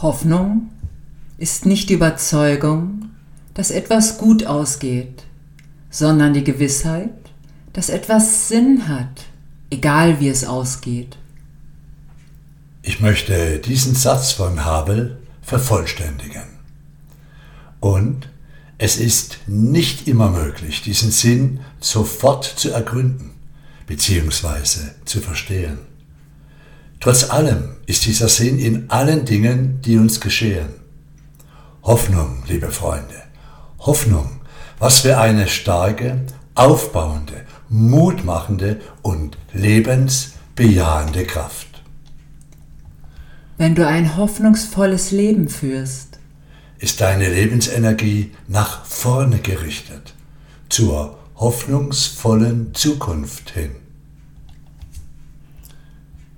Hoffnung ist nicht die Überzeugung, dass etwas gut ausgeht, sondern die Gewissheit, dass etwas Sinn hat, egal wie es ausgeht. Ich möchte diesen Satz von Havel vervollständigen. Und es ist nicht immer möglich, diesen Sinn sofort zu ergründen bzw. zu verstehen. Trotz allem ist dieser Sinn in allen Dingen, die uns geschehen. Hoffnung, liebe Freunde, Hoffnung, was für eine starke, aufbauende, mutmachende und lebensbejahende Kraft. Wenn du ein hoffnungsvolles Leben führst, ist deine Lebensenergie nach vorne gerichtet, zur hoffnungsvollen Zukunft hin.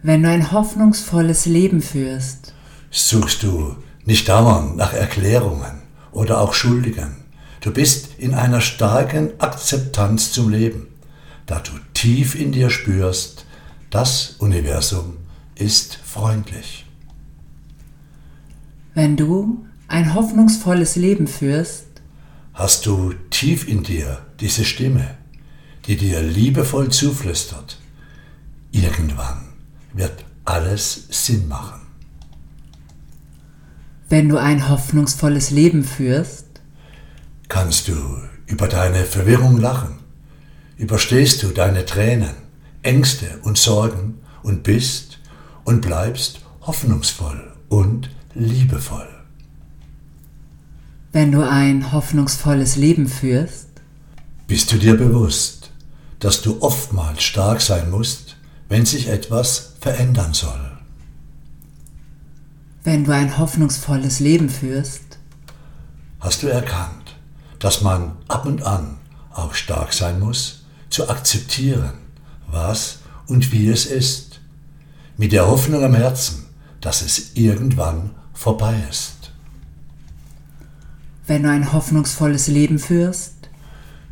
Wenn du ein hoffnungsvolles Leben führst, suchst du nicht dauernd nach Erklärungen oder auch Schuldigen. Du bist in einer starken Akzeptanz zum Leben, da du tief in dir spürst, das Universum ist freundlich. Wenn du ein hoffnungsvolles Leben führst, hast du tief in dir diese Stimme, die dir liebevoll zuflüstert. Irgendwann wird alles Sinn machen. Wenn du ein hoffnungsvolles Leben führst, kannst du über deine Verwirrung lachen, überstehst du deine Tränen, Ängste und Sorgen und bist und bleibst hoffnungsvoll und liebevoll. Wenn du ein hoffnungsvolles Leben führst, bist du dir bewusst, dass du oftmals stark sein musst, wenn sich etwas verändern soll. Wenn du ein hoffnungsvolles Leben führst, hast du erkannt, dass man ab und an auch stark sein muss, zu akzeptieren, was und wie es ist, mit der Hoffnung am Herzen, dass es irgendwann vorbei ist. Wenn du ein hoffnungsvolles Leben führst,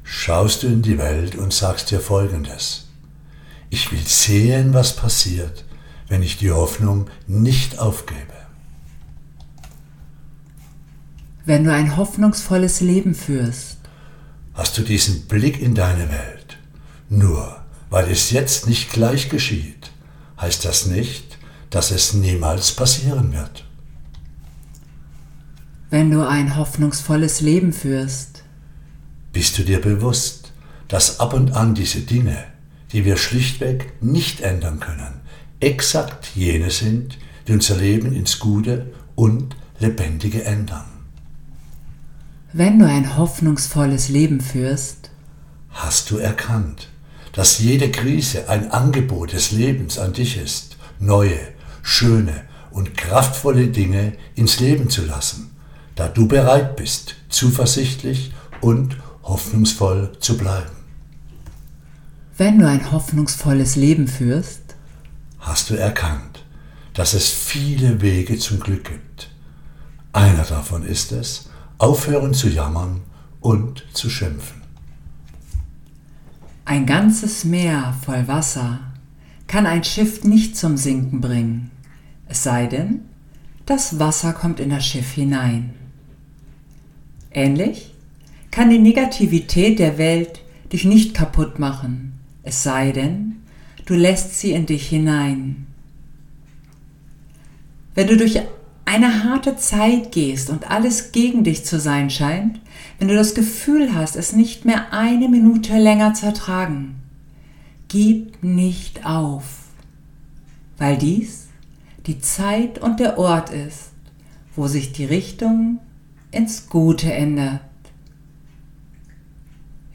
schaust du in die Welt und sagst dir Folgendes. Ich will sehen, was passiert, wenn ich die Hoffnung nicht aufgebe. Wenn du ein hoffnungsvolles Leben führst, hast du diesen Blick in deine Welt. Nur weil es jetzt nicht gleich geschieht, heißt das nicht, dass es niemals passieren wird. Wenn du ein hoffnungsvolles Leben führst, bist du dir bewusst, dass ab und an diese Dinge, die wir schlichtweg nicht ändern können, exakt jene sind, die unser Leben ins Gute und Lebendige ändern. Wenn du ein hoffnungsvolles Leben führst, hast du erkannt, dass jede Krise ein Angebot des Lebens an dich ist, neue, schöne und kraftvolle Dinge ins Leben zu lassen, da du bereit bist, zuversichtlich und hoffnungsvoll zu bleiben. Wenn du ein hoffnungsvolles Leben führst, hast du erkannt, dass es viele Wege zum Glück gibt. Einer davon ist es, aufhören zu jammern und zu schimpfen. Ein ganzes Meer voll Wasser kann ein Schiff nicht zum Sinken bringen, es sei denn, das Wasser kommt in das Schiff hinein. Ähnlich kann die Negativität der Welt dich nicht kaputt machen, es sei denn, du lässt sie in dich hinein. Wenn du durch eine harte Zeit gehst und alles gegen dich zu sein scheint, wenn du das Gefühl hast, es nicht mehr eine Minute länger zu ertragen, gib nicht auf, weil dies die Zeit und der Ort ist, wo sich die Richtung ins Gute ändert.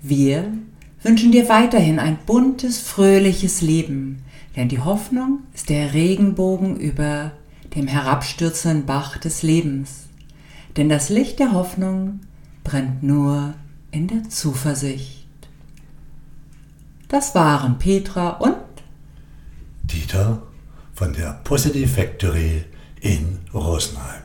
Wir wünschen dir weiterhin ein buntes, fröhliches Leben, denn die Hoffnung ist der Regenbogen über dem herabstürzenden Bach des Lebens. Denn das Licht der Hoffnung brennt nur in der Zuversicht. Das waren Petra und Dieter von der Positive Factory in Rosenheim.